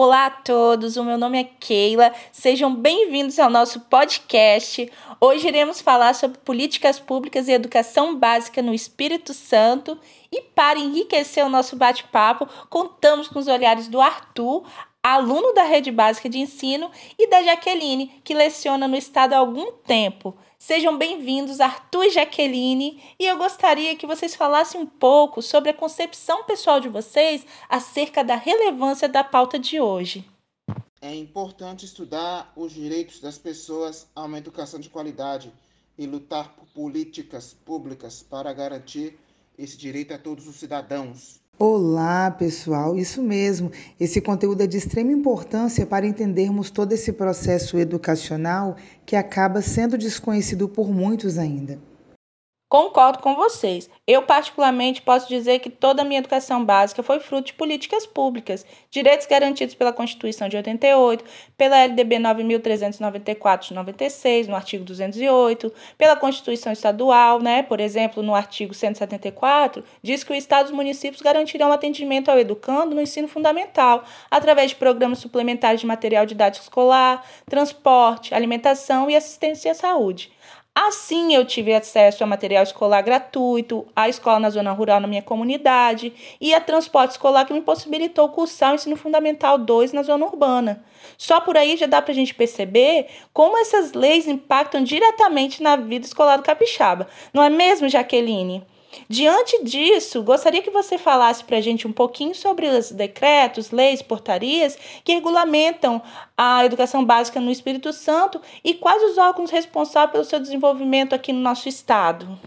Olá a todos, o meu nome é Keila, sejam bem-vindos ao nosso podcast. Hoje iremos falar sobre políticas públicas e educação básica no Espírito Santo. E para enriquecer o nosso bate-papo, contamos com os olhares do Arthur, aluno da rede básica de ensino, e da Jaqueline, que leciona no estado há algum tempo. Sejam bem-vindos, Arthur e Jaqueline, e eu gostaria que vocês falassem um pouco sobre a concepção pessoal de vocês acerca da relevância da pauta de hoje. É importante estudar os direitos das pessoas a uma educação de qualidade e lutar por políticas públicas para garantir esse direito a todos os cidadãos. Olá, pessoal, isso mesmo. Esse conteúdo é de extrema importância para entendermos todo esse processo educacional que acaba sendo desconhecido por muitos ainda. Concordo com vocês. Eu, particularmente, posso dizer que toda a minha educação básica foi fruto de políticas públicas, direitos garantidos pela Constituição de 88, pela LDB 9.394 de 96, no artigo 208, pela Constituição Estadual, né? por exemplo, no artigo 174, diz que o Estado e os municípios garantirão atendimento ao educando no ensino fundamental, através de programas suplementares de material didático escolar, transporte, alimentação e assistência à saúde. Assim, eu tive acesso a material escolar gratuito, a escola na zona rural na minha comunidade e a transporte escolar que me possibilitou cursar o ensino fundamental 2 na zona urbana. Só por aí já dá para a gente perceber como essas leis impactam diretamente na vida escolar do capixaba. Não é mesmo, Jaqueline? Diante disso, gostaria que você falasse para a gente um pouquinho sobre os decretos, leis, portarias que regulamentam a educação básica no Espírito Santo e quais os órgãos responsáveis pelo seu desenvolvimento aqui no nosso estado.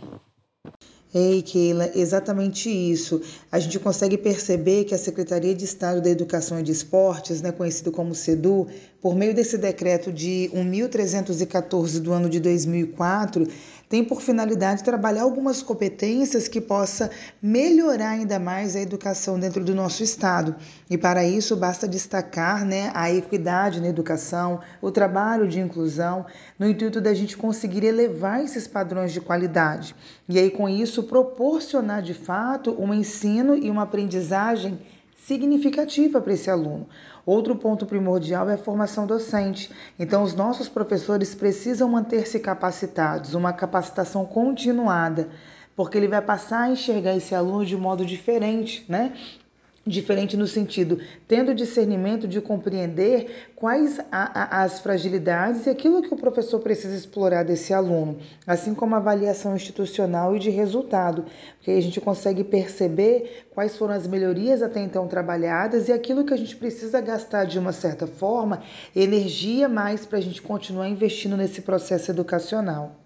Ei, Keila, exatamente isso. A gente consegue perceber que a Secretaria de Estado da Educação e de Esportes, né, conhecido como SEDU, por meio desse decreto de 1314 do ano de 2004, tem por finalidade trabalhar algumas competências que possa melhorar ainda mais a educação dentro do nosso estado. E para isso basta destacar, né, a equidade na educação, o trabalho de inclusão, no intuito da gente conseguir elevar esses padrões de qualidade. E aí com isso proporcionar de fato um ensino e uma aprendizagem significativa para esse aluno. Outro ponto primordial é a formação docente. Então, os nossos professores precisam manter-se capacitados, uma capacitação continuada, porque ele vai passar a enxergar esse aluno de modo diferente, né? Diferente no sentido, tendo discernimento de compreender quais a, a, as fragilidades e aquilo que o professor precisa explorar desse aluno, assim como avaliação institucional e de resultado, porque a gente consegue perceber quais foram as melhorias até então trabalhadas e aquilo que a gente precisa gastar de uma certa forma, energia mais para a gente continuar investindo nesse processo educacional.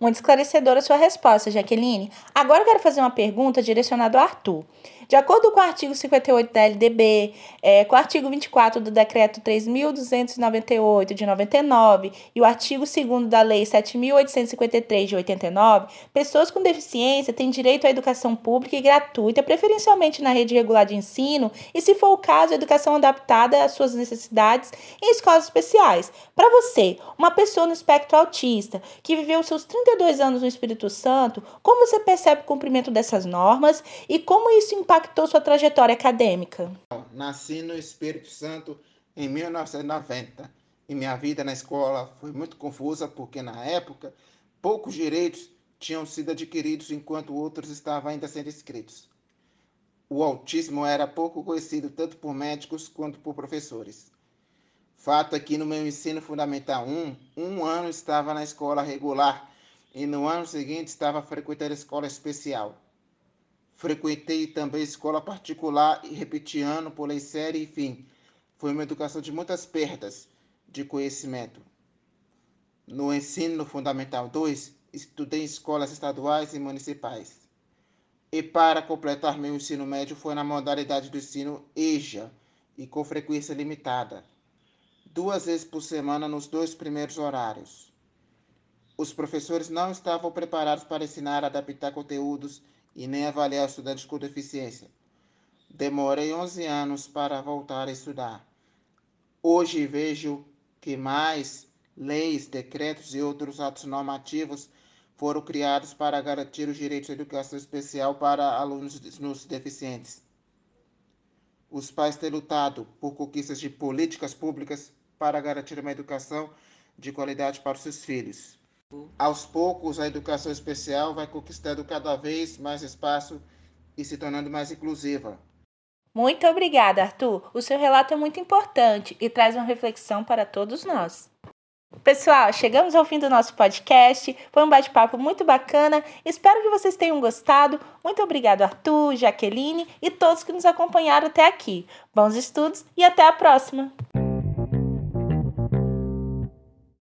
Muito esclarecedora a sua resposta, Jaqueline. Agora eu quero fazer uma pergunta direcionada ao Arthur. De acordo com o artigo 58 da LDB, é, com o artigo 24 do Decreto 3.298 de 99 e o artigo 2 da Lei 7.853 de 89, pessoas com deficiência têm direito à educação pública e gratuita, preferencialmente na rede regular de ensino e, se for o caso, educação adaptada às suas necessidades em escolas especiais. Para você, uma pessoa no espectro autista que viveu seus 32 anos no Espírito Santo, como você percebe o cumprimento dessas normas e como isso impacta impactou sua trajetória acadêmica? Nasci no Espírito Santo em 1990 e minha vida na escola foi muito confusa porque na época poucos direitos tinham sido adquiridos enquanto outros estavam ainda sendo escritos. O autismo era pouco conhecido tanto por médicos quanto por professores. Fato é que no meu ensino fundamental 1, um ano estava na escola regular e no ano seguinte estava frequentando a escola especial. Frequentei também escola particular e repeti ano, pulei série, enfim. Foi uma educação de muitas perdas de conhecimento. No ensino fundamental 2, estudei em escolas estaduais e municipais. E para completar meu ensino médio foi na modalidade do ensino EJA e com frequência limitada, duas vezes por semana nos dois primeiros horários. Os professores não estavam preparados para ensinar a adaptar conteúdos e nem avaliar estudantes com deficiência. Demorei 11 anos para voltar a estudar. Hoje vejo que mais leis, decretos e outros atos normativos foram criados para garantir os direitos à educação especial para alunos nos deficientes. os pais têm lutado por conquistas de políticas públicas para garantir uma educação de qualidade para os seus filhos. Aos poucos, a educação especial vai conquistando cada vez mais espaço e se tornando mais inclusiva. Muito obrigada, Arthur. O seu relato é muito importante e traz uma reflexão para todos nós. Pessoal, chegamos ao fim do nosso podcast. Foi um bate-papo muito bacana. Espero que vocês tenham gostado. Muito obrigado, Arthur, Jaqueline e todos que nos acompanharam até aqui. Bons estudos e até a próxima!